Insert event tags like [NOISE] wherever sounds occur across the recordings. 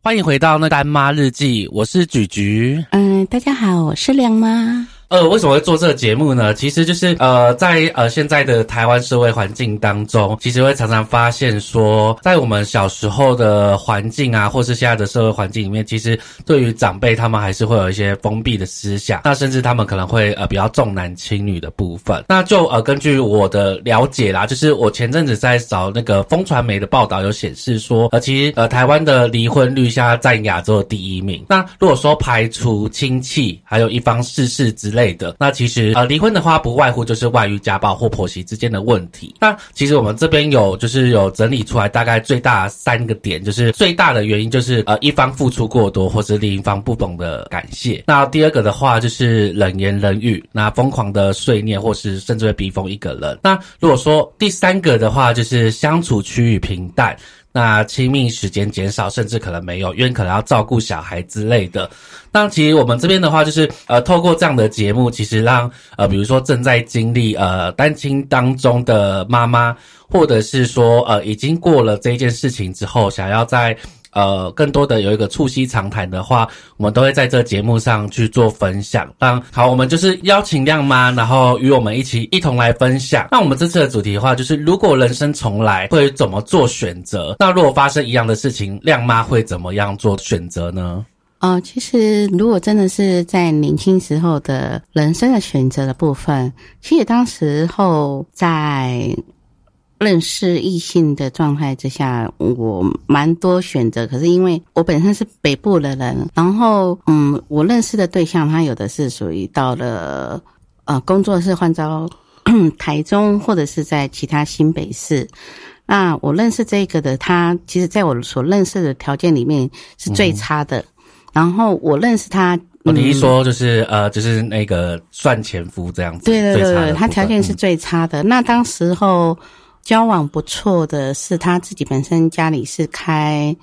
欢迎回到那干妈日记，我是菊菊。嗯，大家好，我是亮妈。呃，为什么会做这个节目呢？其实就是呃，在呃现在的台湾社会环境当中，其实会常常发现说，在我们小时候的环境啊，或是现在的社会环境里面，其实对于长辈他们还是会有一些封闭的思想，那甚至他们可能会呃比较重男轻女的部分。那就呃根据我的了解啦，就是我前阵子在找那个风传媒的报道，有显示说，呃其实呃台湾的离婚率现在占亚洲的第一名。那如果说排除亲戚，还有一方逝世之类的，那其实呃离婚的话，不外乎就是外遇、家暴或婆媳之间的问题。那其实我们这边有就是有整理出来，大概最大三个点，就是最大的原因就是呃一方付出过多，或是另一方不懂得感谢。那第二个的话就是冷言冷语，那疯狂的碎念，或是甚至会逼疯一个人。那如果说第三个的话，就是相处趋于平淡。那亲密时间减少，甚至可能没有，因为可能要照顾小孩之类的。那其实我们这边的话，就是呃，透过这样的节目，其实让呃，比如说正在经历呃单亲当中的妈妈，或者是说呃已经过了这件事情之后，想要在呃更多的有一个促膝长谈的话，我们都会在这节目上去做分享。那好，我们就是邀请亮妈，然后与我们一起一同来分享。那我们这次的主题的话，就是如果人生重来，会怎么做选择？那如果发生一样的事情，亮妈会怎么样做选择呢？哦，其实如果真的是在年轻时候的人生的选择的部分，其实当时候在认识异性的状态之下，我蛮多选择。可是因为我本身是北部的人，然后嗯，我认识的对象他有的是属于到了呃工作室换招 [CLEARS THROAT] 台中或者是在其他新北市。那我认识这个的，他其实在我所认识的条件里面是最差的。然后我认识他，你一说就是呃，就是那个算前夫这样子，对对对，他条件是最差的。那当时候交往不错的是他自己本身家里是开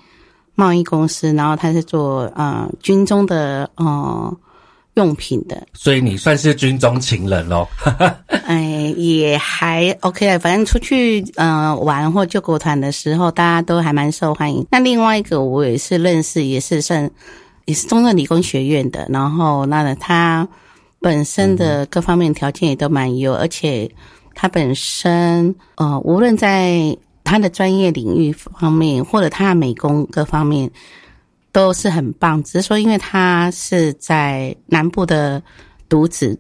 贸易公司，然后他是做呃军中的呃用品的，所以你算是军中情人喽。[LAUGHS] 哎，也还 OK 反正出去呃玩或救国团的时候，大家都还蛮受欢迎。那另外一个我也是认识，也是算。也是中正理工学院的，然后那他本身的各方面条件也都蛮优，而且他本身呃，无论在他的专业领域方面，或者他的美工各方面都是很棒。只是说，因为他是在南部的独子，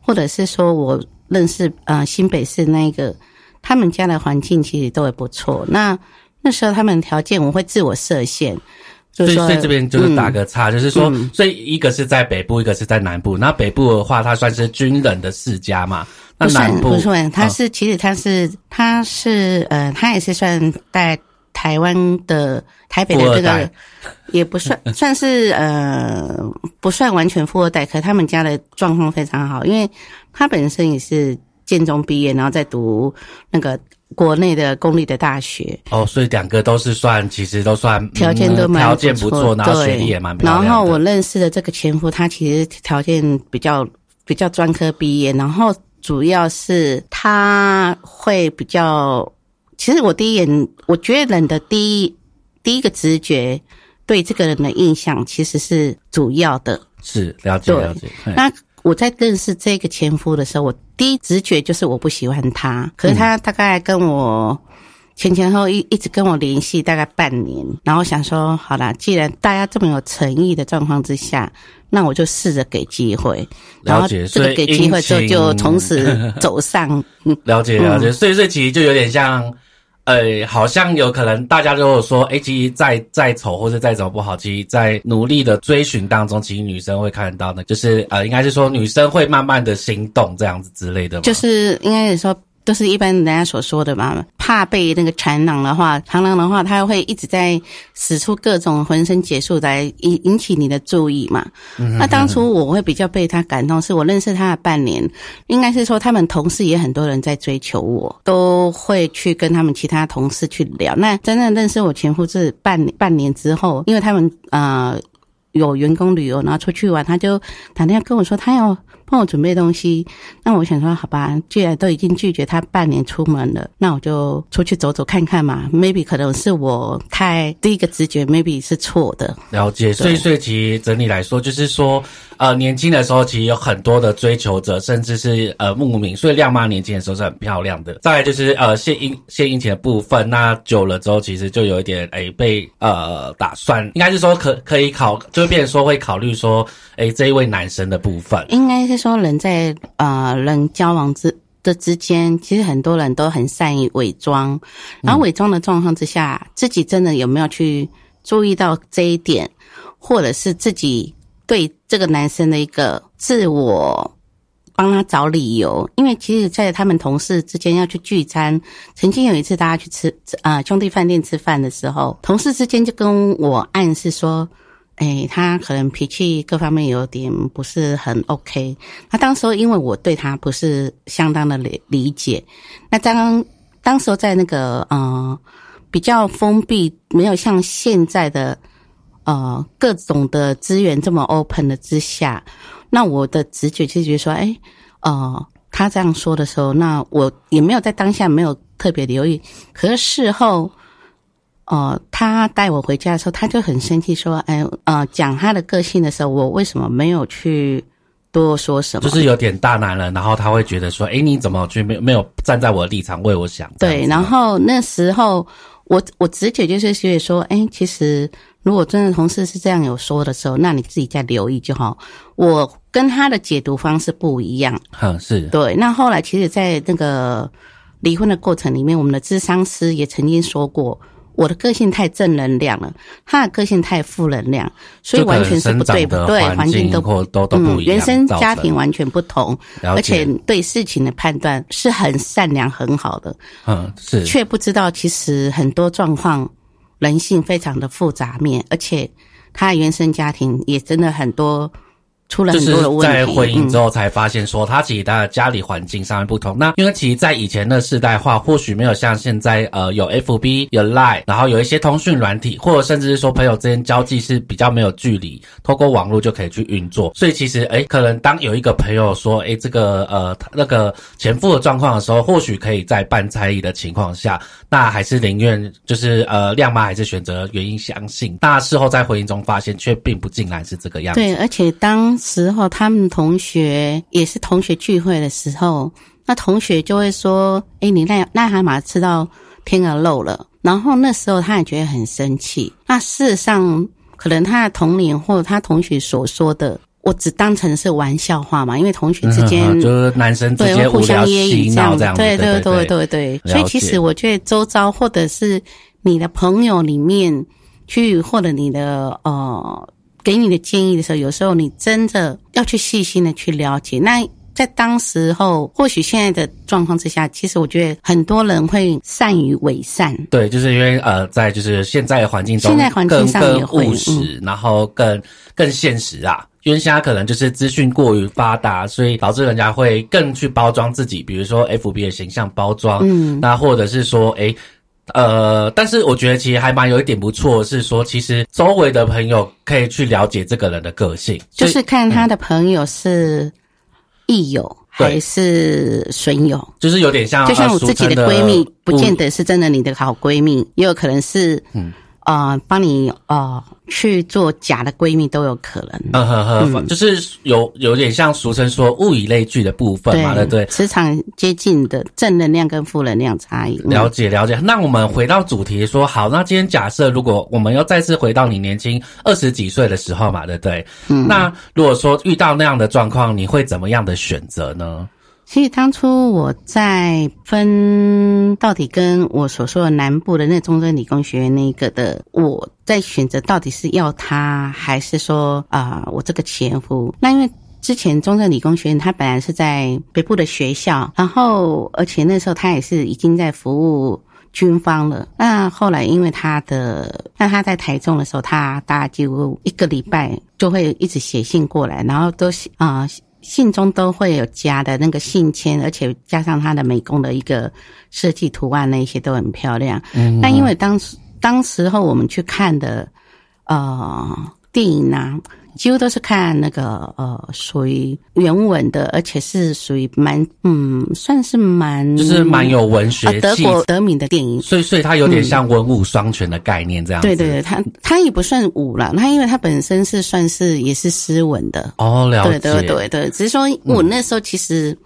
或者是说我认识呃新北市那个，他们家的环境其实都也不错。那那时候他们条件，我会自我设限。所以，所以这边就是打个叉，就是说，所以一个是在北部，一个是在南部。那北部的话，它算是军人的世家嘛？那南部不算，他是其实他是他是呃，他也是算在台湾的台北的这个，也不算 [LAUGHS] 算是呃，不算完全富二代。可他们家的状况非常好，因为他本身也是建中毕业，然后再读那个。国内的公立的大学哦，所以两个都是算，其实都算条件都蛮条件不错，然后学历也蛮漂亮。然后我认识的这个前夫，他其实条件比较比较专科毕业，然后主要是他会比较，其实我第一眼我觉得人的第一第一个直觉对这个人的印象其实是主要的，是了解了解。那我在认识这个前夫的时候，我第一直觉就是我不喜欢他。可是他大概跟我前前后一一直跟我联系大概半年，然后想说，好啦，既然大家这么有诚意的状况之下，那我就试着给机会。了解，这个给机会之后，就从此走上。了解了解，所以这其实就有点像。呃，好像有可能大家如果说，哎，其实再再丑或者再怎么不好，其实，在努力的追寻当中，其实女生会看得到的，就是呃，应该是说女生会慢慢的心动这样子之类的。就是应该是说。都是一般人家所说的嘛，怕被那个豺狼的话，螳螂的话，它会一直在使出各种浑身解数来引引起你的注意嘛。那当初我会比较被他感动，是我认识他的半年，应该是说他们同事也很多人在追求我，都会去跟他们其他同事去聊。那真正认识我前夫是半半年之后，因为他们呃。有员工旅游，然后出去玩，他就打电话跟我说他要帮我准备东西。那我想说，好吧，既然都已经拒绝他半年出门了，那我就出去走走看看嘛。Maybe 可能是我太第一个直觉，maybe 是错的。了解，所以所以其实整体来说，就是说，呃，年轻的时候其实有很多的追求者，甚至是呃慕名，所以亮妈年轻的时候是很漂亮的。再来就是呃献殷献殷勤的部分，那久了之后，其实就有一点哎被呃打算，应该是说可可以考，就变成说会考虑说，哎这一位男生的部分，应该是说人在呃人交往之的之间，其实很多人都很善于伪装，然后伪装的状况之下，自己真的有没有去注意到这一点，或者是自己对这个男生的一个自我帮他找理由，因为其实，在他们同事之间要去聚餐，曾经有一次大家去吃啊兄弟饭店吃饭的时候，同事之间就跟我暗示说。哎，他可能脾气各方面有点不是很 OK。那当时候因为我对他不是相当的理理解，那当当时候在那个呃比较封闭，没有像现在的呃各种的资源这么 open 的之下，那我的直觉就觉得说，哎，呃，他这样说的时候，那我也没有在当下没有特别留意，可是事后。哦，他带我回家的时候，他就很生气，说：“哎，呃，讲他的个性的时候，我为什么没有去多说什么？就是有点大男人，然后他会觉得说：，哎，你怎么去没没有站在我的立场为我想？对，然后那时候我我直觉就是觉得说：，哎，其实如果真的同事是这样有说的时候，那你自己再留意就好。我跟他的解读方式不一样，嗯，是对。那后来其实，在那个离婚的过程里面，我们的智商师也曾经说过。我的个性太正能量了，他的个性太负能量，所以完全是不对不对，环境都都都不一样，原生家庭完全不同，而且对事情的判断是很善良很好的，嗯是，却不知道其实很多状况人性非常的复杂面，而且他的原生家庭也真的很多。出了很多的问题，在婚姻之后才发现，说他其实他的家里环境上面不同。那因为其实，在以前的世代化，或许没有像现在，呃，有 FB 有 Line，然后有一些通讯软体，或者甚至是说朋友之间交际是比较没有距离，透过网络就可以去运作。所以其实，哎，可能当有一个朋友说，哎，这个呃那个前夫的状况的时候，或许可以在半猜疑的情况下，那还是宁愿就是呃亮妈还是选择原因相信。那事后在婚姻中发现，却并不尽然是这个样子。对，而且当时候，他们同学也是同学聚会的时候，那同学就会说：“哎，你癞癞蛤蟆吃到天鹅肉了。”然后那时候他也觉得很生气。那事实上，可能他的童年或者他同学所说的，我只当成是玩笑话嘛，因为同学之间就是男生之间互相揶揄这样，这样对对对对对。所以其实我觉得周遭或者是你的朋友里面去，或者你的呃。给你的建议的时候，有时候你真的要去细心的去了解。那在当时候，或许现在的状况之下，其实我觉得很多人会善于伪善。对，就是因为呃，在就是现在的环境中，现在环境上也务实，然后更更现实啊。因为现在可能就是资讯过于发达，所以导致人家会更去包装自己，比如说 F B 的形象包装，嗯，那或者是说，哎。呃，但是我觉得其实还蛮有一点不错，是说其实周围的朋友可以去了解这个人的个性，就是看他的朋友是益友还是损友，就是有点像，就像我自己的闺蜜，不见得是真的你的好闺蜜，也有可能是嗯。啊，帮你啊去做假的闺蜜都有可能。嗯哼哼，就是有有点像俗称说物以类聚的部分嘛，对不对？磁场接近的正能量跟负能量差异。了解了解。那我们回到主题说，好，那今天假设如果我们要再次回到你年轻二十几岁的时候嘛，对不对？嗯。那如果说遇到那样的状况，你会怎么样的选择呢？其实当初我在分到底跟我所说的南部的那中正理工学院那个的，我在选择到底是要他还是说啊我这个前夫？那因为之前中正理工学院他本来是在北部的学校，然后而且那时候他也是已经在服务军方了。那后来因为他的，那他在台中的时候，他大概就一个礼拜就会一直写信过来，然后都啊。信中都会有加的那个信签，而且加上它的美工的一个设计图案，那些都很漂亮。嗯，那因为当时当时候我们去看的，呃，电影啊，几乎都是看那个呃，属于原文的，而且是属于蛮嗯，算是蛮就是蛮有文学呃德国德敏的电影。所以，所以它有点像文武双全的概念这样子。对对对，它它也不算武了，它因为它本身是算是也是诗文的，哦，了对解。对对对，只是说我那时候其实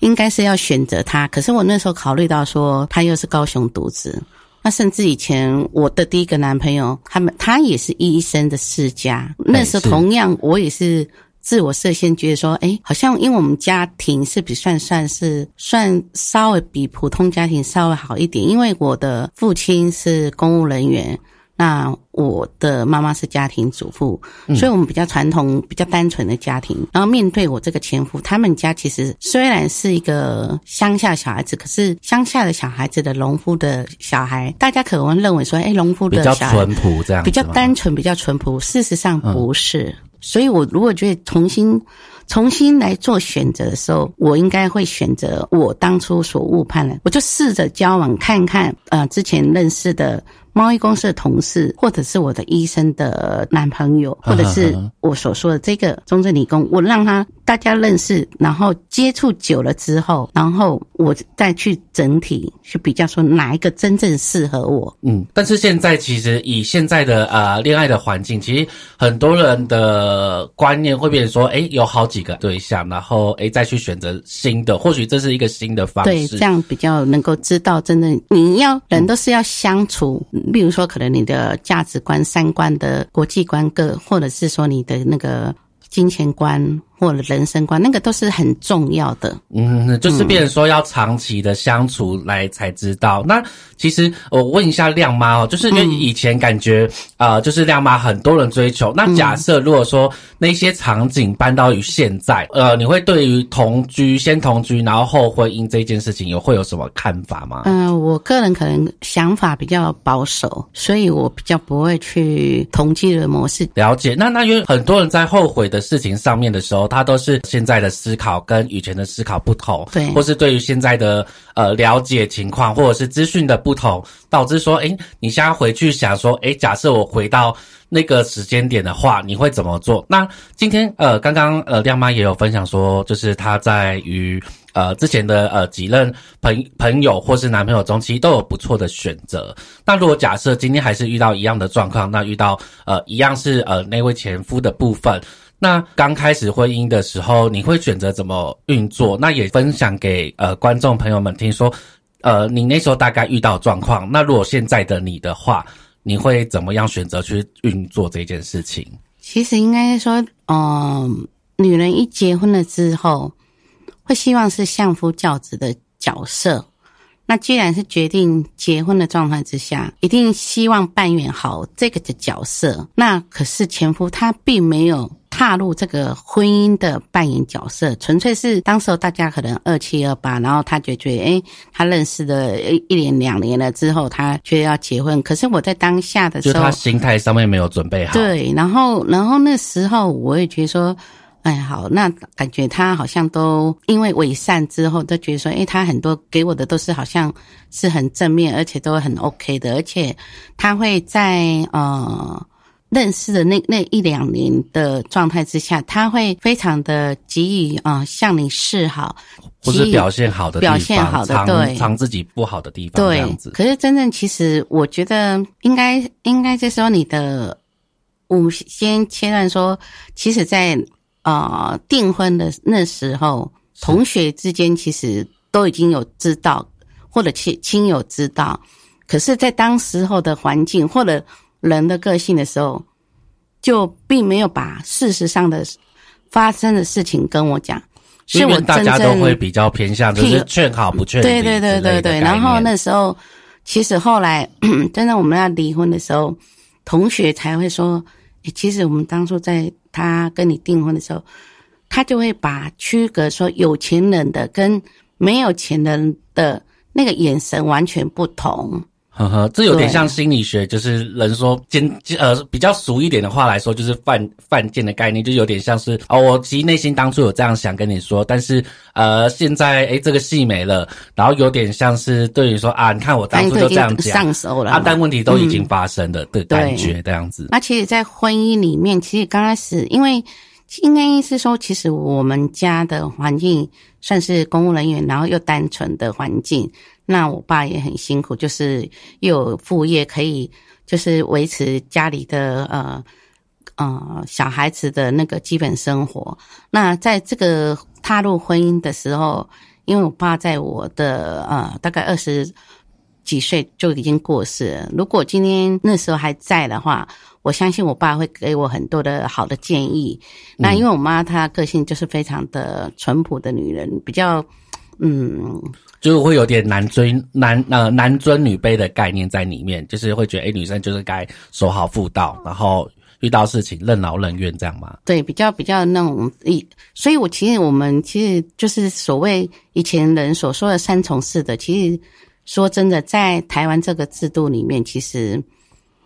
应该是要选择他，可是我那时候考虑到说他又是高雄独子，那甚至以前我的第一个男朋友，他们他也是医生的世家，那时候同样我也是。自我设限，觉得说，哎，好像因为我们家庭是比算算是算稍微比普通家庭稍微好一点，因为我的父亲是公务人员，那我的妈妈是家庭主妇，所以我们比较传统、比较单纯的家庭。然后面对我这个前夫，他们家其实虽然是一个乡下小孩子，可是乡下的小孩子的农夫的小孩，大家可能认为说，哎，农夫比较的小孩淳朴这样，比较单纯、比较淳朴。事实上不是，所以我如果觉得重新重新来做选择的时候，我应该会选择我当初所误判的，我就试着交往看看，呃，之前认识的贸易公司的同事，或者是我的医生的男朋友，或者是我所说的这个中正理工，我让他大家认识，然后接触久了之后，然后我再去整体去比较说哪一个真正适合我。嗯，但是现在其实以现在的呃恋爱的环境，其实很多人的观念会变成说，诶，有好几个对象，然后诶再去选择新的，或许这是一个新的方对，式这。样比较能够知道真的你要人都是要相处，例如说可能你的价值观、三观的国际观各，或者是说你的那个金钱观或者人生观，那个都是很重要的。嗯，就是变成说要长期的相处来才知道。那其实我问一下亮妈哦，就是因为以前感觉啊、呃就是亮妈很多人追求。那假设如果说那些场景搬到于现在，呃，你会对于同居先同居然后后婚姻这件事情有会有什么看法吗？嗯、我个人可能想法比较保守，所以我比较不会去同居的模式。了解，那那因为很多人在后悔的事情上面的时候，他都是现在的思考跟以前的思考不同，对或是对于现在的呃了解情况，或者是资讯的不同，导致说，诶，你现在回去想说，诶，假设我回到那个时间点的话，你会怎么做？那今天呃，刚刚呃亮妈也有分享说，就是她在于。呃，之前的呃几任朋朋友或是男朋友中，其实都有不错的选择。那如果假设今天还是遇到一样的状况，那遇到呃一样是呃那位前夫的部分，那刚开始婚姻的时候，你会选择怎么运作？那也分享给呃观众朋友们听说，呃，你那时候大概遇到状况，那如果现在的你的话，你会怎么样选择去运作这件事情？其实应该说，嗯、女人一结婚了之后，会希望是相夫教子的角色。那既然是决定结婚的状态之下，一定希望扮演好这个的角色。那可是前夫他并没有踏入这个婚姻的扮演角色，纯粹是当时候大家可能二七二八，然后他就觉得，诶，他认识了一一年两年了之后，他觉得要结婚。可是我在当下的时候，就他心态上面没有准备好。对，然后然后那时候我也觉得说，哎，好，那感觉他好像都因为伪善之后，都觉得说，哎，他很多给我的都是好像是很正面，而且都很 OK 的，而且他会在呃。认识的那那一两年的状态之下，他会非常的给予啊、呃向你示好，不是表现好的地方，表现好的藏对。藏自己不好的地方，这对。样子，。可是真正其实，我觉得应该应该就是说你的，我们先切断说，其实在，呃订婚的那时候，同学之间其实都已经有知道，或者亲亲友知道，可是，在当时候的环境或者人的个性的时候，就并没有把事实上的发生的事情跟我讲，是我真大家都正会比较偏向，就是劝好不劝离对对对对对。然后？那时候，其实后来 [CLEARS THROAT] 真的我们要离婚的时候，同学才会说，诶其实我们当初在他跟你订婚的时候，他就会把区隔说有钱人的跟没有钱人的那个眼神完全不同。呵呵，这有点像心理学，就是人说简呃比较俗一点的话来说，就是犯犯贱的概念，就有点像是哦，我其实内心当初有这样想跟你说，但是呃现在诶这个戏没了，然后有点像是对于说啊，你看我当初就这样讲，上手了。，啊但问题都已经发生了的感觉，这样子。那其实，在婚姻里面，其实刚开始，因为应该是说，其实我们家的环境算是公务人员，然后又单纯的环境。那我爸也很辛苦，就是又有副业可以，就是维持家里的呃呃小孩子的那个基本生活。那在这个踏入婚姻的时候，因为我爸在我的呃大概二十几岁就已经过世了。如果今天那时候还在的话，我相信我爸会给我很多的好的建议。那因为我妈她个性就是非常的淳朴的女人，比较嗯就是会有点男尊男呃男尊女卑的概念在里面，就是会觉得诶女生就是该守好妇道，然后遇到事情任劳任怨这样嘛。对，比较比较那种以，所以我其实我们其实就是所谓以前人所说的三从四德，其实说真的，在台湾这个制度里面，其实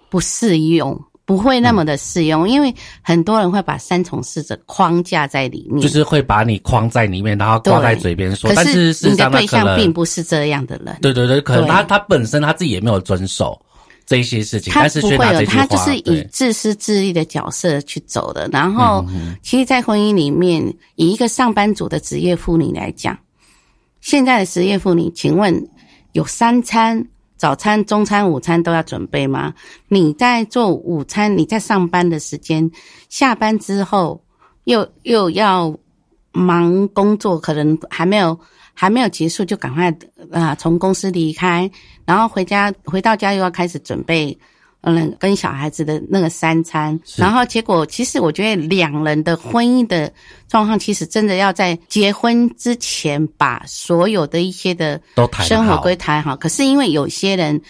不适用，不会那么的适用，因为很多人会把三从四德框架在里面，就是会把你框在里面，然后挂在嘴边说，可但是你的对象并不是这样的人。对对对，可能他他本身他自己也没有遵守这一些事情，他但是不会有，他就是以对。自私自利的角色去走的。然后，嗯。其实，在婚姻里面，以一个上班族的职业妇女来讲，现在的职业妇女，请问有三餐，早餐、中餐、午餐都要准备吗？你在做午餐，你在上班的时间，下班之后又又要忙工作，可能还没有还没有结束，就赶快啊、从公司离开，然后回家回到家又要开始准备。嗯，跟小孩子的那个三餐，然后结果其实我觉得两人的婚姻的状况，其实真的要在结婚之前把所有的一些的生活归谈好。可是因为有些人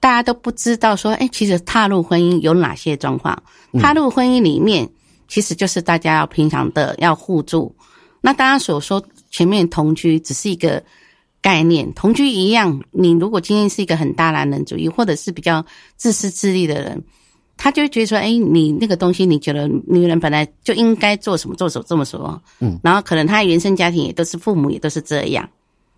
大家都不知道说，哎，其实踏入婚姻有哪些状况？嗯踏入婚姻里面，其实就是大家要平常的要互助。那大家所说前面同居只是一个概念，同居一样。你如果今天是一个很大男人主义，或者是比较自私自利的人，他就会觉得说，哎，你那个东西，你觉得女人本来就应该做什么做什么这么说，嗯，然后可能他原生家庭也都是父母也都是这样，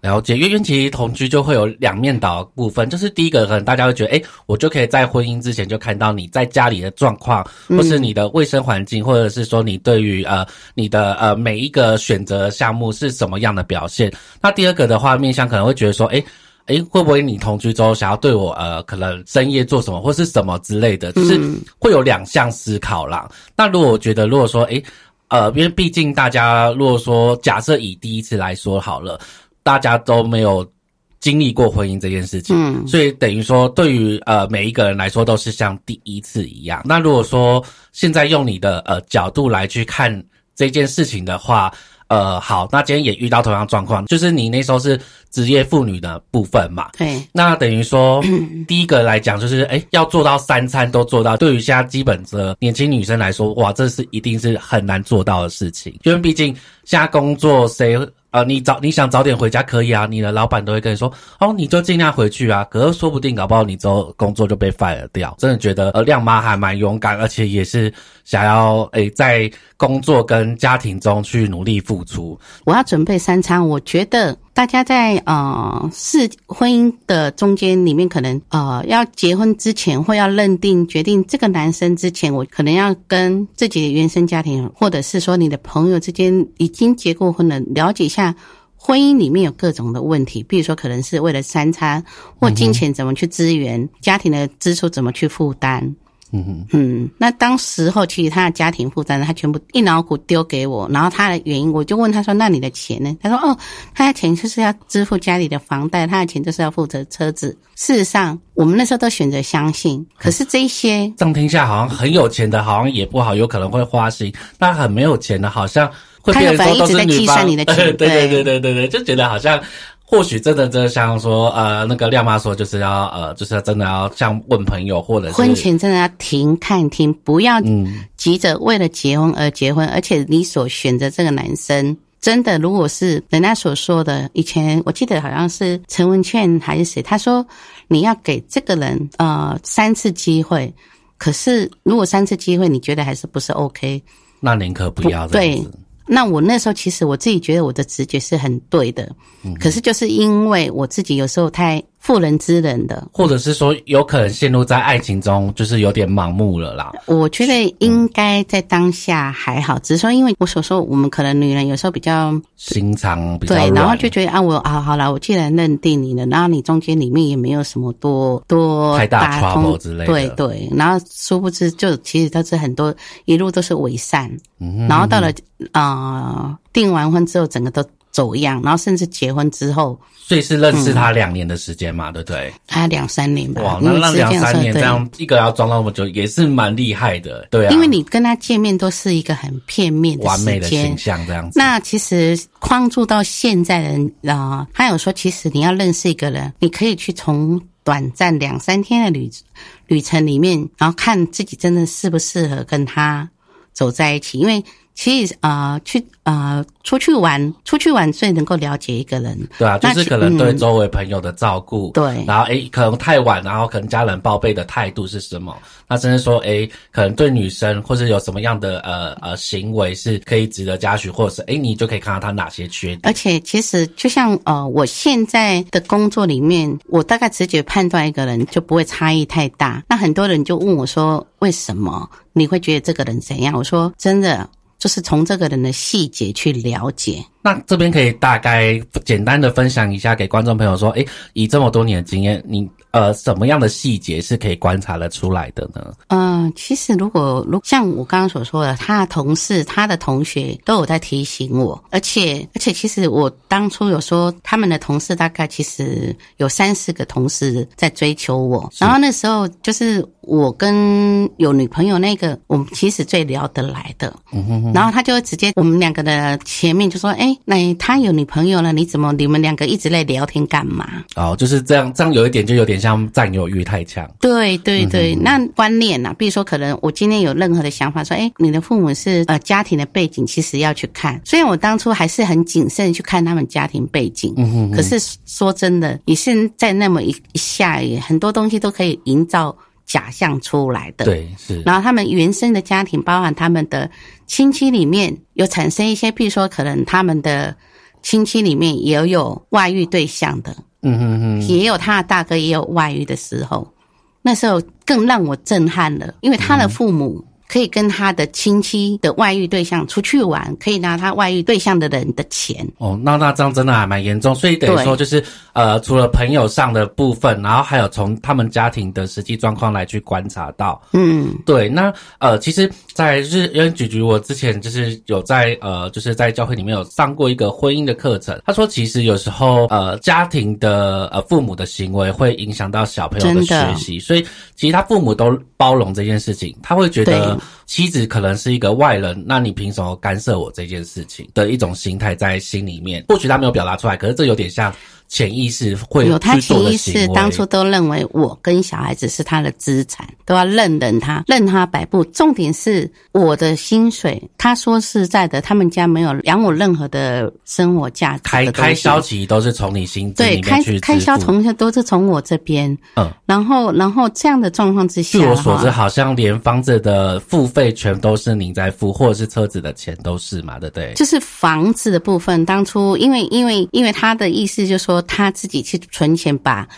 了解，因为其实同居就会有两面倒的部分，就是第一个可能大家会觉得，哎，我就可以在婚姻之前就看到你在家里的状况，或是你的卫生环境，或者是说你对于呃你的呃每一个选择项目是什么样的表现。那第二个的话，面向可能会觉得说，哎。诶，会不会你同居之后想要对我呃，可能深夜做什么或是什么之类的，就是会有两项思考啦。那如果我觉得，如果说诶，呃，因为毕竟大家如果说假设以第一次来说好了，大家都没有经历过婚姻这件事情，嗯。所以等于说对于呃每一个人来说都是像第一次一样。那如果说现在用你的呃角度来去看这件事情的话，呃，好，那今天也遇到同样状况，就是你那时候是职业妇女的部分嘛，对，那等于说，第一个来讲就是，哎，要做到三餐都做到，对于现在基本的年轻女生来说，哇，这是一定是很难做到的事情，因为毕竟现在工作谁。啊，你早你想早点回家可以啊，你的老板都会跟你说，哦，你就尽量回去啊。可是说不定搞不好你之后工作就被 fire 掉。真的觉得呃亮妈还蛮勇敢，而且也是想要诶在工作跟家庭中去努力付出。我要准备三餐，我觉得大家在呃是婚姻的中间里面，可能呃要结婚之前或要认定决定这个男生之前，我可能要跟自己的原生家庭，或者是说你的朋友之间已经结过婚了，了解一下。婚姻里面有各种的问题，比如说可能是为了三餐或金钱怎么去支援，家庭的支出怎么去负担。嗯哼，嗯，那当时候其实他的家庭负担，他全部一脑股丢给我，然后他的原因，我就问他说：“那你的钱呢？”他说：“哦，他的钱就是要支付家里的房贷，他的钱就是要负责车子。”事实上，我们那时候都选择相信，可是这些这样听下好像很有钱的，好像也不好，有可能会花心；那很没有钱的，好像会变成说都是女他有本来一直在计方。算你的 [LAUGHS] 钱对对对对对对对，就觉得好像或许真的真的像说呃那个亮妈说，就是要呃就是要真的要像问朋友或者是婚前真的要停看听，不要嗯。急着为了结婚而结婚，而且你所选择这个男生，真的，如果是人家所说的，以前我记得好像是陈文茜还是谁，他说你要给这个人呃三次机会，可是如果三次机会你觉得还是不是 OK，那宁可不要这样对。子。那我那时候其实我自己觉得我的直觉是很对的，可是就是因为我自己有时候太妇人之仁的，或者是说，有可能陷入在爱情中，就是有点盲目了啦。我觉得应该在当下还好，只是说因为我所说我们可能女人有时候比较心肠比较对，然后就觉得啊，我啊好了，我既然认定你了，然后你中间里面也没有什么多多太大打 trouble 之类的。对对，然后殊不知就其实都是很多一路都是伪善，嗯然后到了啊、呃订完婚之后，整个都走样，然后甚至结婚之后所以是认识他两年的时间嘛，对不对？他两三年吧，哇，那那两三年这样一个要装那么久，也是蛮厉害的，对啊。因为你跟他见面都是一个很片面的完美的形，象这样子，那其实框住到现在的人啊、他有说，其实你要认识一个人，你可以去从短暂两三天的旅旅程里面，然后看自己真的适不适合跟他走在一起。因为其实啊、呃去啊、呃出去玩，出去玩最能够了解一个人。对啊，就是可能对嗯周围朋友的照顾，对然后诶，可能太晚，然后可能家人报备的态度是什么？那甚至说，诶，可能对女生或是有什么样的呃呃行为是可以值得嘉许，或者是诶，你就可以看到他哪些缺点。而且其实就像呃，我现在的工作里面，我大概直觉判断一个人就不会差异太大。那很多人就问我说，为什么你会觉得这个人怎样？我说真的，就是从这个人的细节去了解。那这边可以大概简单的分享一下给观众朋友说，诶，以这么多年的经验，你呃什么样的细节是可以观察得出来的呢？嗯，其实如果如像我刚刚所说的，他的同事、他的同学都有在提醒我，而且而且，其实我当初有说，他们的同事大概其实有三四个同事在追求我，然后那时候就是我跟有女朋友那个，我们其实最聊得来的，然后他就直接我们两个的前面就说，哎，那他有女朋友了，你怎么你们两个一直在聊天干嘛？哦，就是这样，这样有一点就有点像占有欲太强。对对对，那观念呐、比如说，可能我今天有任何的想法，说，哎，你的父母是呃家庭的背景，其实要去看。虽然我当初还是很谨慎去看他们家庭背景，嗯哼可是说真的，你现在那么一一下，也很多东西都可以营造假象出来的。。对，是。然后他们原生的家庭，包含他们的亲戚里面有产生一些，比如说可能他们的亲戚里面也有外遇对象的，嗯哼哼，也有他的大哥也有外遇的时候，那时候更让我震撼了，因为他的父母可以跟他的亲戚的外遇对象出去玩，可以拿他外遇对象的人的钱。哦，那那这样真的还蛮严重，所以等于说就是呃，除了朋友上的部分，然后还有从他们家庭的实际状况来去观察到。嗯，对，那呃，其实，在日因为菊菊，我之前就是有在呃，就是在教会里面有上过一个婚姻的课程。他说，其实有时候呃，家庭的呃父母的行为会影响到小朋友的学习，所以其实他父母都包容这件事情，他会觉得妻子可能是一个外人，那你凭什么干涉我这件事情的一种心态在心里面。或许他没有表达出来，可是这有点像潜意识会有他潜意识。当初都认为我跟小孩子是他的资产，都要任人他，任他摆布。重点是我的薪水，他说实在的，他们家没有养我任何的生活价值开开销其实都是从你薪资对开里面去开销从小都是从我这边，嗯，然后然后这样的状况之下，据我所知，好像连房子的付费全都是您在付，或者是车子的钱都是嘛，对不对？就是房子的部分，当初因为因为因为他的意思就是他自己去存钱把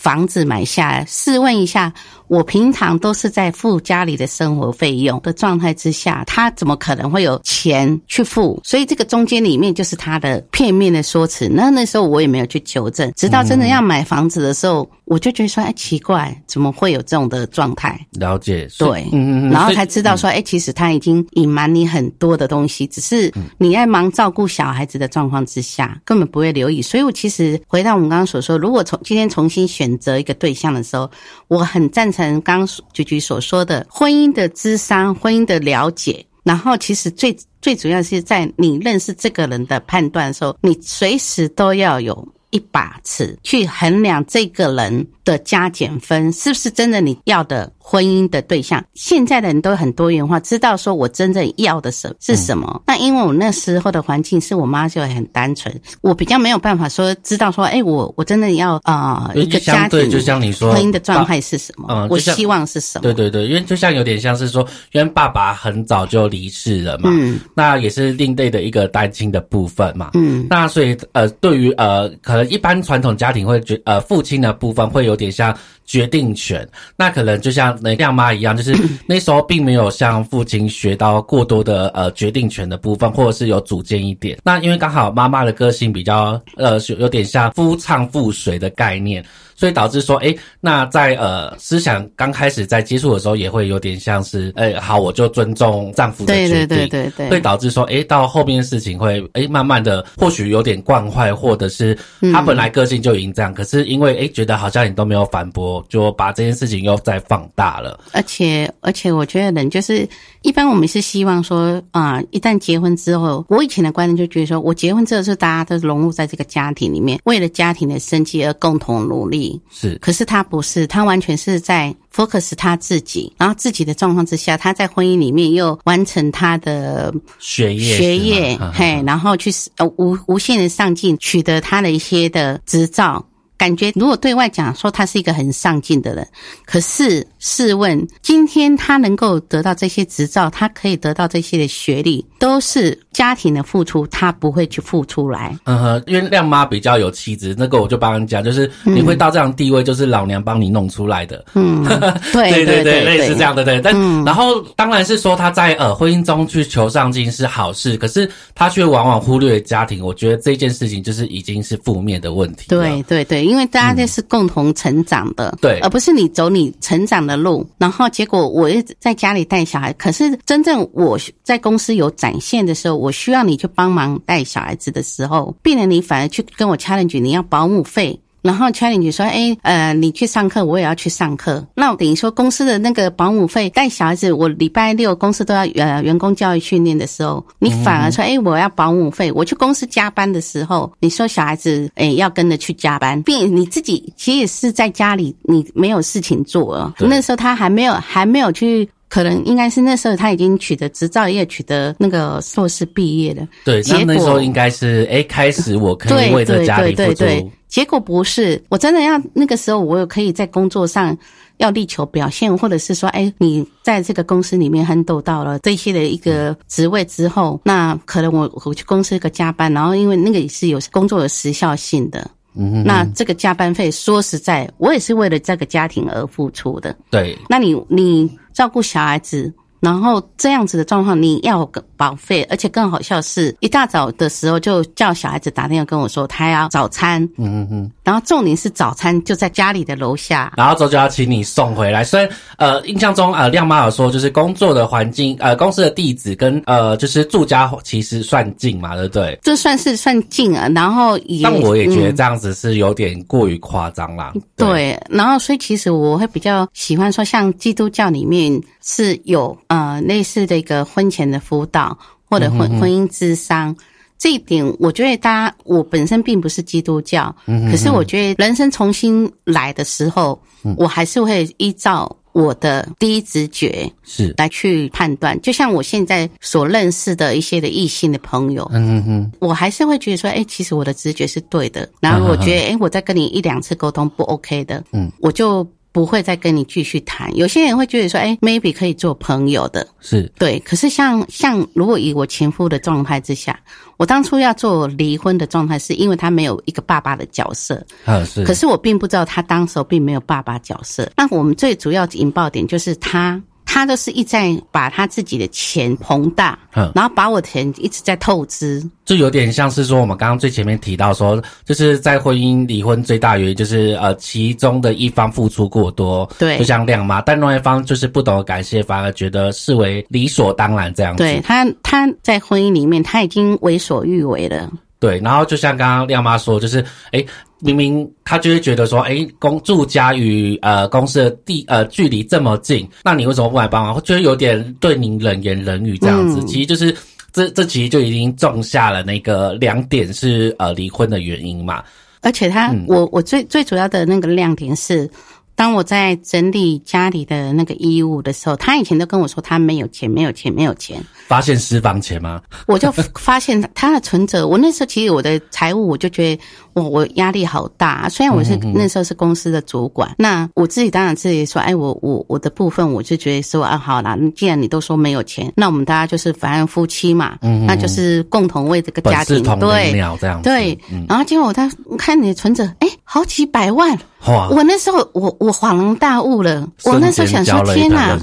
房子买下来。试问一下，我平常都是在付家里的生活费用的状态之下，他怎么可能会有钱去付？所以这个中间里面就是他的片面的说辞。那那时候我也没有去求证，直到真的要买房子的时候，我就觉得说，哎，奇怪，怎么会有这种的状态？了解，对，嗯嗯嗯，然后才知道说，哎、其实他已经隐瞒你很多的东西，只是你在忙照顾小孩子的状况之下，根本不会留意。所以我其实回到我们刚刚所说，如果从今天重新选选择一个对象的时候，我很赞成刚刚菊菊所说的婚姻的智商、婚姻的了解。然后，其实最最主要是在你认识这个人的判断的时候，你随时都要有一把尺去衡量这个人的的加减分，是不是真的你要的婚姻的对象？现在的人都很多元化，知道说我真正要的什是什么。那因为我那时候的环境是我妈就很单纯，我比较没有办法说知道说，哎，我我真的要啊、一个家庭，就像你说婚姻的状态是什么？嗯我希望是什么？对对对，因为就像有点像是说，因为爸爸很早就离世了嘛，嗯那也是另类的一个单亲的部分嘛。嗯那所以呃，对于呃，可能一般传统家庭会觉呃，父亲的部分会有点像决定权，那可能就像那亮妈一样，就是 [COUGHS] 那时候并没有向父亲学到过多的呃决定权的部分，或者是有主见一点。那因为刚好妈妈的个性比较呃，有有点像夫唱妇随的概念。所以导致说，哎，那在呃思想刚开始在接触的时候，也会有点像是，哎，好，我就尊重丈夫的对决定，对对对对，会导致说，哎，到后面的事情会，哎，慢慢的或许有点惯坏，或者是嗯他本来个性就已经这样，可是因为哎觉得好像你都没有反驳，就把这件事情又再放大了。而且而且，我觉得人就是一般我们是希望说啊、一旦结婚之后，我以前的观念就觉得说，我结婚之后是大家都融入在这个家庭里面，为了家庭的生计而共同努力。是，可是他不是，他完全是在 focus 他自己，然后自己的状况之下，他在婚姻里面又完成他的学业学业，嘿，然后去呃无无限的上进，取得他的一些的执照。感觉如果对外讲说他是一个很上进的人，可是试问，今天他能够得到这些执照，他可以得到这些的学历，都是家庭的付出，他不会去付出来。嗯哼，因为亮妈比较有气质，那个我就帮你讲，就是你会到这样地位，就是老娘帮你弄出来的。嗯，[LAUGHS] 对对对类似这样的对。但、然后当然是说他在呃婚姻中去求上进是好事，可是他却往往忽略家庭。我觉得这件事情就是已经是负面的问题。对对对，因为大家这是共同成长的，对而不是你走你成长的路，然后结果我一直在家里带小孩，可是真正我在公司有展现的时候，我需要你去帮忙带小孩子的时候，变得你反而去跟我 challenge 你要保姆费。然后 challenge 说，哎，呃，你去上课，我也要去上课。那等于说，公司的那个保姆费带小孩子，我礼拜六公司都要呃员工教育训练的时候，你反而说，哎，我要保姆费。我去公司加班的时候，你说小孩子哎要跟着去加班，并你自己其实是在家里，你没有事情做了。那时候他还没有还没有去。可能应该是那时候他已经取得执照，也取得那个硕士毕业了。对，那那时候应该是哎，开始我可以对为这对对家庭付出。对对，结果不是，我真的要那个时候，我有可以在工作上要力求表现，或者是说，哎，你在这个公司里面 handle 到了这些的一个职位之后，那可能我我去公司一个加班，然后因为那个也是有工作有时效性的。嗯那这个加班费，说实在，我也是为了这个家庭而付出的。对，那你你照顾小孩子，然后这样子的状况，你要有个保费，而且更好笑是，一大早的时候就叫小孩子打电话跟我说他要早餐，嗯嗯嗯。然后重点是早餐就在家里的楼下。然后之后就要请你送回来。虽然呃，印象中呃，亮妈有说，就是工作的环境，呃，公司的地址跟呃，就是住家其实算近嘛，对不对？这算是算近啊，然后也，但我也觉得嗯这样子是有点过于夸张啦。对，然后所以其实我会比较喜欢说，像基督教里面是有呃类似的一个婚前的辅导或者婚、婚姻智商。这一点，我觉得大家，我本身并不是基督教，可是我觉得人生重新来的时候，我还是会依照我的第一直觉是，来去判断。就像我现在所认识的一些的异性的朋友，嗯哼哼，我还是会觉得说，哎、其实我的直觉是对的。然后我觉得，哎、我在跟你一两次沟通不 OK 的，嗯，我就不会再跟你继续谈。有些人会觉得说，哎、m a y b e 可以做朋友的，是，对。可是像像如果以我前夫的状态之下，我当初要做离婚的状态，是因为他没有一个爸爸的角色，啊是，可是我并不知道他当时候并没有爸爸角色。那我们最主要引爆点就是他，他都是一再把他自己的钱膨大，嗯然后把我的钱一直在透支。就有点像是说我们刚刚最前面提到说，就是在婚姻离婚最大原因就是呃其中的一方付出过多，对就像亮妈，但另外一方就是不懂得感谢，反而觉得视为理所当然这样子。对他，他在婚姻里面他已经为所欲为了。对，然后就像刚刚亮妈说，就是诶，明明他就会觉得说，诶，公住家与呃公司的地呃距离这么近，那你为什么不来帮忙？会觉得有点对你冷言冷语这样子，嗯其实就是这这其实就已经种下了那个两点是呃离婚的原因嘛。而且他，嗯我我最最主要的那个亮点是，当我在整理家里的那个衣物的时候，他以前都跟我说他没有钱，没有钱，没有钱。发现私房钱吗？我就发现他的存折，我那时候其实我的财务我就觉得我我压力好大。虽然我是那时候是公司的主管，那我自己当然自己说，哎，我我我的部分我就觉得说啊，好啦，既然你都说没有钱，那我们大家就是反正夫妻嘛，那就是共同为这个家庭对。这样子。对，嗯，然后结果我他看你的存折，哎，好几百万。哇，我那时候我我恍然大悟了，我那时候想说，天哪！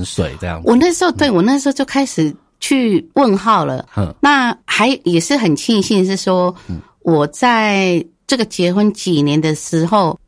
我那时候对我那时候就开始去问号了。嗯那还也是很庆幸是说，我在这个结婚几年的时候，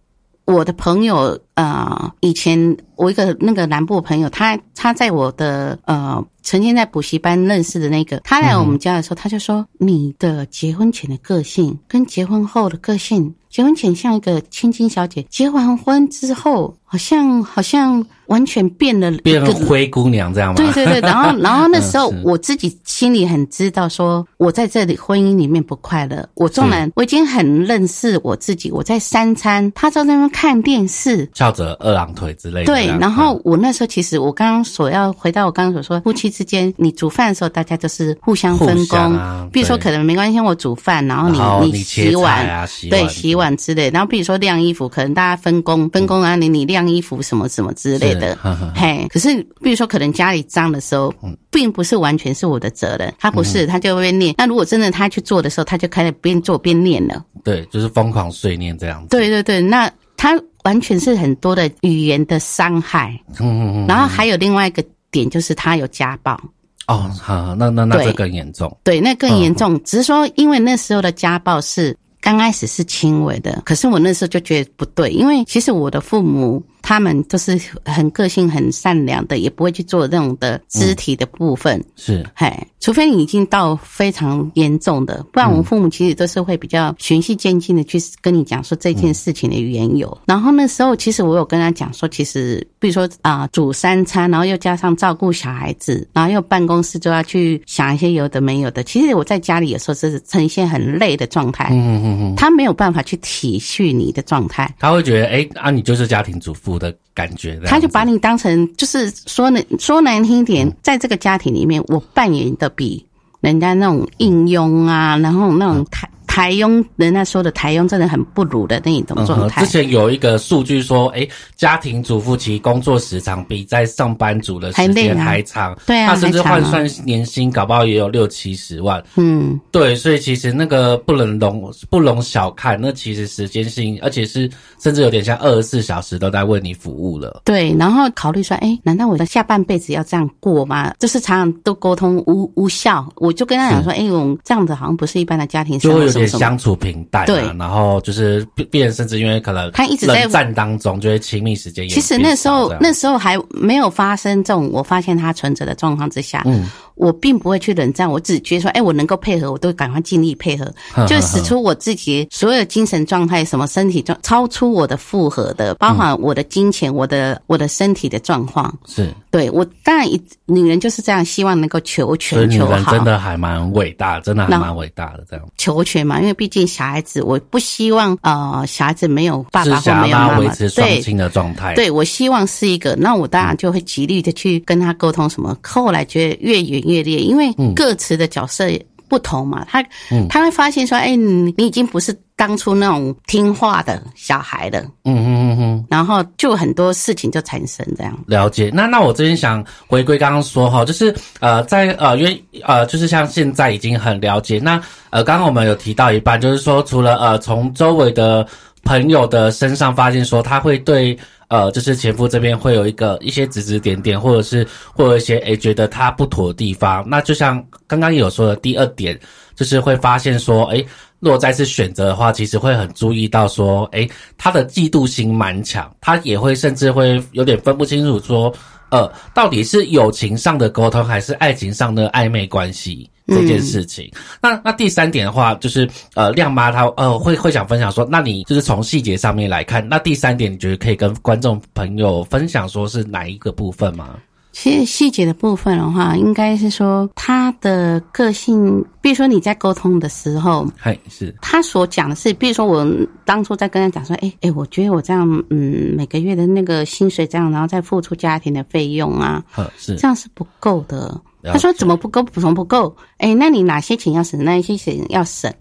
我的朋友呃，以前我一个那个南部朋友，他他在我的呃曾经在补习班认识的那个，他来我们家的时候，他就说你的结婚前的个性跟结婚后的个性，结婚前像一个千金小姐，结完婚之后好像好像完全变了一个，变灰姑娘这样吗？对对对，[LAUGHS] 然后然后那时候我自己心里很知道，说我在这里婚姻里面不快乐。我纵然我已经很认识我自己，我在三餐，他就在那边看电视。翘着二郎腿之类的对，然后我那时候其实我刚刚所要回到我刚刚所说，夫妻之间你煮饭的时候，大家就是互相分工。啊比如说，可能没关系，我煮饭，然后你你洗碗啊洗对，洗碗之类。然后比如说晾衣服，可能大家分工分工啊，你你晾衣服什么什么之类的是呵呵。嘿，可是比如说，可能家里脏的时候，嗯并不是完全是我的责任，他不是，他就会念。那如果真的他去做的时候，他就开始边做边念了。对，就是疯狂碎念这样子。对对对，那他完全是很多的语言的伤害。嗯嗯嗯。然后还有另外一个点就是他有家暴。哦，好，那那那这更严重。对，那更严嗯重。只是说，因为那时候的家暴是刚开始是轻微的，可是我那时候就觉得不对，因为其实我的父母他们都是很个性、很善良的，也不会去做那种的肢体的部分。是，嘿，除非你已经到非常严重的，不然我父母其实都是会比较循序渐进的去跟你讲说这件事情的缘由。然后那时候其实我有跟他讲说，其实比如说啊、煮三餐，然后又加上照顾小孩子，然后又办公室就要去想一些有的没有的。其实我在家里有时候是呈现很累的状态，嗯嗯嗯嗯，他没有办法去体恤你的状态。他会觉得，哎啊，你就是家庭主妇的感觉他就把你当成，就是说难，说难听一点，嗯。在这个家庭里面，我扮演的比人家那种应佣啊，然后那嗯。种台台佣，人家说的台佣真的很不如的那一种状态之。前有一个数据说，哎，家庭主妇其实工作时长比在上班族的时间还长，对啊他甚至换算年薪，搞不好也有六七十万。嗯，对，所以其实那个不能容不容小看，那其实时间性，而且是甚至有点像二十四小时都在为你服务了。对，然后考虑说，哎，难道我的下半辈子要这样过吗？就是常常都沟通无无效，我就跟他讲说，哎，我们这样子好像不是一般的家庭生就会有活相处平淡、啊，对。然后就是变甚至因为可能他一直在冷战当中，就会亲密时间也其实那时候那时候还没有发生这种我发现他存折的状况之下，嗯，我并不会去冷战，我只觉得说，哎，我能够配合，我都赶快尽力配合，[LAUGHS] 就使出我自己所有精神状态、什么身体状超出我的负荷的，包含我的金钱、我的我的身体的状况。是，对我当然女人就是这样，希望能够求全求好人真，的还蛮伟大，真的还蛮伟大的这样。求全嘛，因为毕竟小孩子，我不希望呃小孩子没有爸爸或没有妈妈，对。持双亲的状态。，对，我希望是一个，那我当然就会极力的去跟他沟通什么。后来觉得越演越烈，因为各词的角色不同嘛，他他会发现说，哎，你你已经不是当初那种听话的小孩的，嗯嗯嗯嗯。然后就很多事情就产生这样。了解，那那我这边想回归刚刚说哈，就是呃，在呃，因为呃，就是像现在已经很了解，那呃，刚刚我们有提到一半，就是说除了呃，从周围的朋友的身上发现说他会对呃，就是前夫这边会有一个一些指指点点，或者是会有一些诶觉得他不妥的地方，那就像刚刚有说的第二点，就是会发现说，诶，如果再次选择的话，其实会很注意到说，诶，他的嫉妒心蛮强，他也会甚至会有点分不清楚说，呃，到底是友情上的沟通还是爱情上的暧昧关系这件事情。那那第三点的话，就是呃，亮妈她呃会会想分享说，那你就是从细节上面来看，那第三点你觉得可以跟观众朋友分享说是哪一个部分吗？其实细节的部分的话，应该是说他的个性，比如说你在沟通的时候，嗨，是他所讲的是，比如说我当初在跟他讲说，哎哎，我觉得我这样，嗯，每个月的那个薪水这样，然后再付出家庭的费用啊，呵是这样是不够的。他说怎么不够？补充不够？哎，那你哪些钱要省？哪一些钱要省？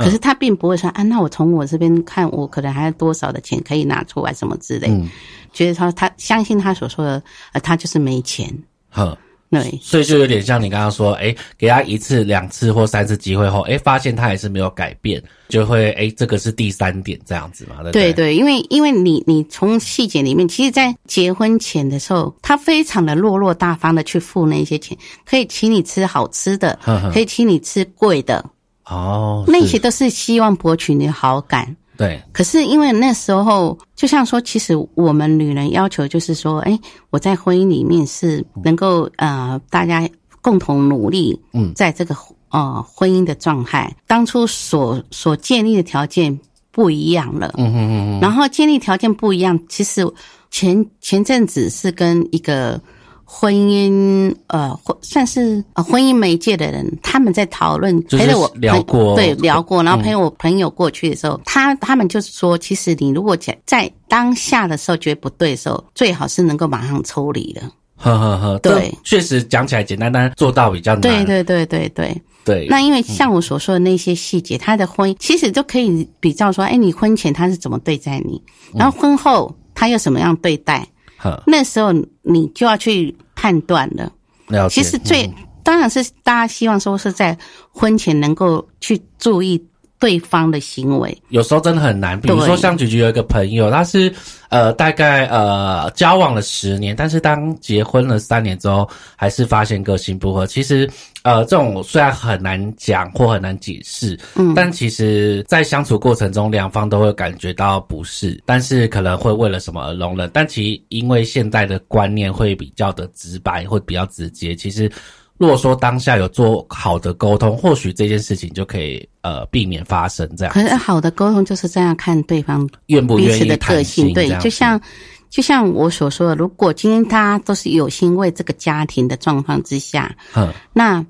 可是他并不会说啊，那我从我这边看，我可能还有多少的钱可以拿出来，什么之类。嗯觉得他他相信他所说的，呃，他就是没钱。呵。对，所以就有点像你刚刚说，哎，给他一次、两次或三次机会后，哎，发现他还是没有改变，就会哎，这个是第三点这样子嘛，对不对？对对，因为因为你你从细节里面，其实，在结婚前的时候，他非常的落落大方的去付那些钱，可以请你吃好吃的呵呵，可以请你吃贵的，哦，那些都是希望博取你的好感。对，可是因为那时候，就像说，其实我们女人要求就是说，哎，我在婚姻里面是能够呃，大家共同努力，嗯。在这个呃婚姻的状态，当初所所建立的条件不一样了，嗯哼哼哼，然后建立条件不一样，其实前前阵子是跟一个婚姻呃，婚算是呃婚姻媒介的人，他们在讨论，就是陪着我聊过对聊过，然后嗯陪我朋友过去的时候，他他们就是说，其实你如果在在当下的时候觉得不对的时候，最好是能够马上抽离的。呵呵呵，对确实讲起来简单，但做到比较难。对对对对对。对，那因为像我所说的那些细节，他的婚其实都可以比较说，哎，你婚前他是怎么对待你，然后婚后他又什么样对待，呵那时候你就要去判断了。了。其实最、当然是大家希望说是在婚前能够去注意对方的行为。有时候真的很难，比如说像菊菊有一个朋友，他是呃大概呃交往了十年，但是当结婚了三年之后，还是发现个性不合。其实呃这种虽然很难讲或很难解释，嗯，但其实在相处过程中，两方都会感觉到不适，但是可能会为了什么而容忍。但其实因为现在的观念会比较的直白，会比较直接，其实。如果说当下有做好的沟通，或许这件事情就可以呃避免发生这样。可是好的沟通就是这样看对方愿不愿意的个性，对就像就像我所说的，如果今天大家都是有心为这个家庭的状况之下，嗯。那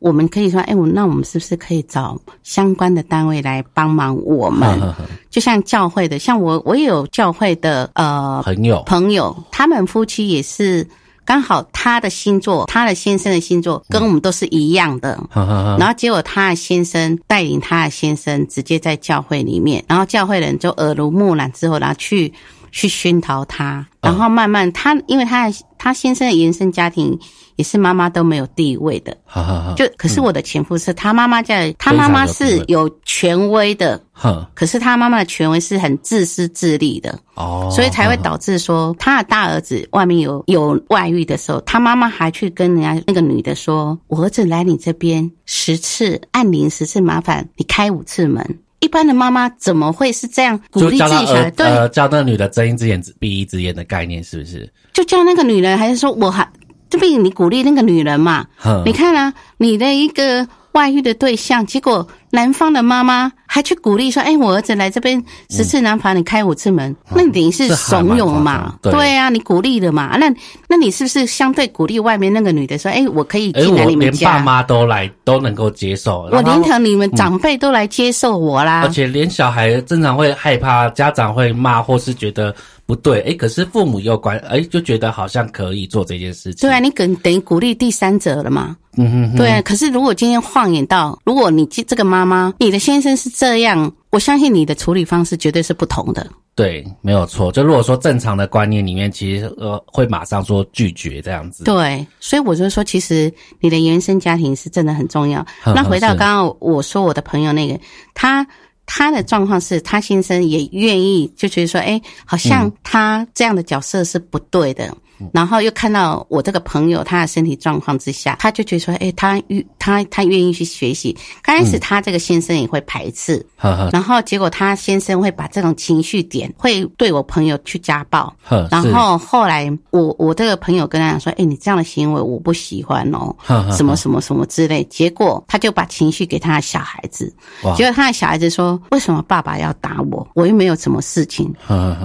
我们可以说，哎，我那我们是不是可以找相关的单位来帮忙我们？就像教会的，像我我也有教会的呃朋友。朋友，他们夫妻也是刚好他的星座，他的先生的星座跟我们都是一样的。然后结果他的先生带领他的先生直接在教会里面，然后教会人就耳濡目染之后，然后去去熏陶他，然后慢慢他因为他他先生的原生家庭也是妈妈都没有地位的，哼哼哼就可是我的前夫是他妈妈在，他妈妈是有权威的，哼可是他妈妈的权威是很自私自利的。哦，所以才会导致说，他的大儿子外面有有外遇的时候，他妈妈还去跟人家那个女的说：“我儿子来你这边十次，按铃十次，麻烦你开五次门。”一般的妈妈怎么会是这样鼓励自己小孩？对，呃呃叫那个女的睁一只眼闭一只眼的概念是不是？就叫那个女人，还是说我还这边你鼓励那个女人嘛？你看啊，你的一个外遇的对象，结果男方的妈妈还去鼓励说：“哎，我儿子来这边十次难罚你开五次门。那你等于是怂恿夸嘛？张对啊，你鼓励的嘛？那那你是不是相对鼓励外面那个女的说：“哎，我可以哎，进来我连爸你们家，妈都来都能够接受，我连同你们长辈都来接受我啦。而且连小孩正常会害怕，家长会骂，或是觉得不对，哎，可是父母又关，哎，就觉得好像可以做这件事情。对啊，你等等于鼓励第三者了嘛？嗯哼哼，对啊，可是如果今天晃眼到，如果你这这个妈妈，你的先生是这样，我相信你的处理方式绝对是不同的。对，没有错。就如果说正常的观念里面，其实呃会马上说拒绝这样子。对，所以我就说，其实你的原生家庭是真的很重要。呵呵那回到刚刚我说我的朋友那个，他他的状况是他先生也愿意，就觉得说，哎，好像他这样的角色是不对的。然后又看到我这个朋友他的身体状况之下，他就觉得说，哎，他愿他他愿意去学习。刚开始他这个先生也会排斥，然后结果他先生会把这种情绪点会对我朋友去家暴，然后后来我我这个朋友跟他讲说，哎，你这样的行为我不喜欢哦，什么什么什么之类。结果他就把情绪给他的小孩子，哇。结果他的小孩子说，为什么爸爸要打我？我又没有什么事情。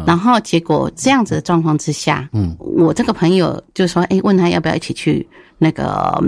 然后结果这样子的状况之下，嗯，我这这个朋友就说，哎，问他要不要一起去那个。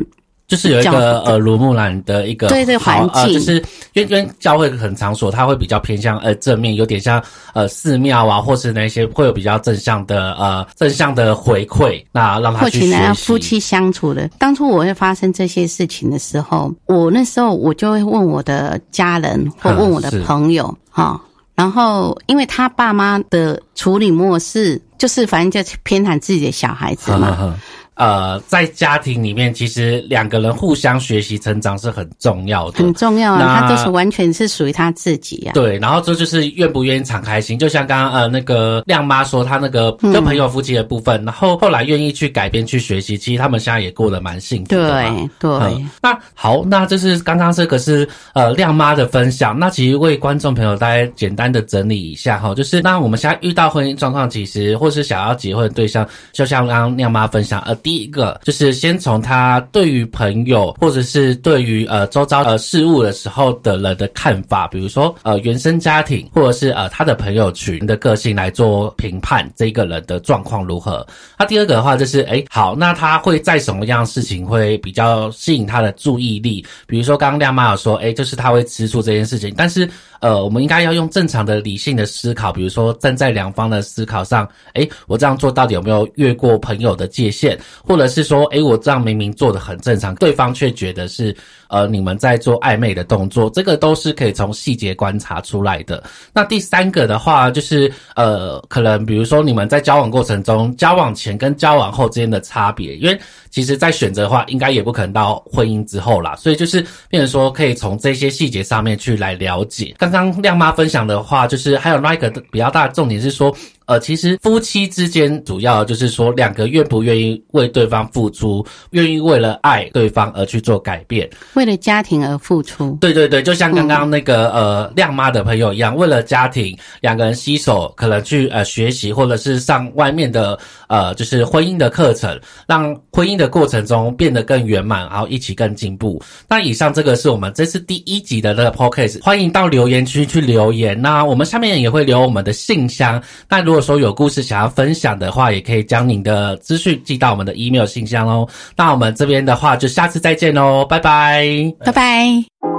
就是有一个耳濡目染的一个对对环境，就是因为因为教会很场所，它会比较偏向呃正面，有点像呃寺庙啊，或是那些会有比较正向的呃正向的回馈，那让他去学习。夫妻相处的，当初我会发生这些事情的时候，我那时候我就会问我的家人或问我的朋友哈，然后因为他爸妈的处理模式就是反正就偏袒自己的小孩子嘛。呃，在家庭里面，其实两个人互相学习成长是很重要的，很重要啊。他都是完全是属于他自己啊。对，然后这就是愿不愿意敞开心，就像刚刚呃那个亮妈说，她那个跟朋友夫妻的部分，然后后来愿意去改变去学习，其实他们现在也过得蛮幸福的。对对。那好，那就是刚刚这个是呃亮妈的分享。那其实为观众朋友大家简单的整理一下哈，就是那我们现在遇到婚姻状况，其实或是想要结婚的对象，就像刚刚亮妈分享呃。第一个就是先从他对于朋友或者是对于呃周遭呃事物的时候的人的看法，比如说呃原生家庭或者是呃他的朋友群的个性来做评判，这个人的状况如何。那第二个的话就是，哎好，那他会在什么样事情会比较吸引他的注意力？比如说刚刚亮妈有说，哎，就是他会吃醋这件事情，但是。呃，我们应该要用正常的理性的思考，比如说站在两方的思考上，诶，我这样做到底有没有越过朋友的界限，或者是说，诶，我这样明明做的很正常，对方却觉得是。呃，你们在做暧昧的动作，这个都是可以从细节观察出来的。那第三个的话，就是呃，可能比如说你们在交往过程中，交往前跟交往后之间的差别，因为其实在选择的话，应该也不可能到婚姻之后啦，所以就是变成说，可以从这些细节上面去来了解。刚刚亮妈分享的话，就是还有那一个比较大的重点是说。呃，其实夫妻之间主要就是说，两个愿不愿意为对方付出，愿意为了爱对方而去做改变，为了家庭而付出。对对对，就像刚刚那个呃亮妈的朋友一样，为了家庭，两个人携手可能去呃学习，或者是上外面的呃就是婚姻的课程，让婚姻的过程中变得更圆满，然后一起更进步。那以上这个是我们这次第一集的那个 podcast，欢迎到留言区去留言。那我们下面也会留我们的信箱。那如如如果说有故事想要分享的话，也可以将您的资讯寄到我们的 email 信箱哦。那我们这边的话，就下次再见喽，拜拜，拜拜。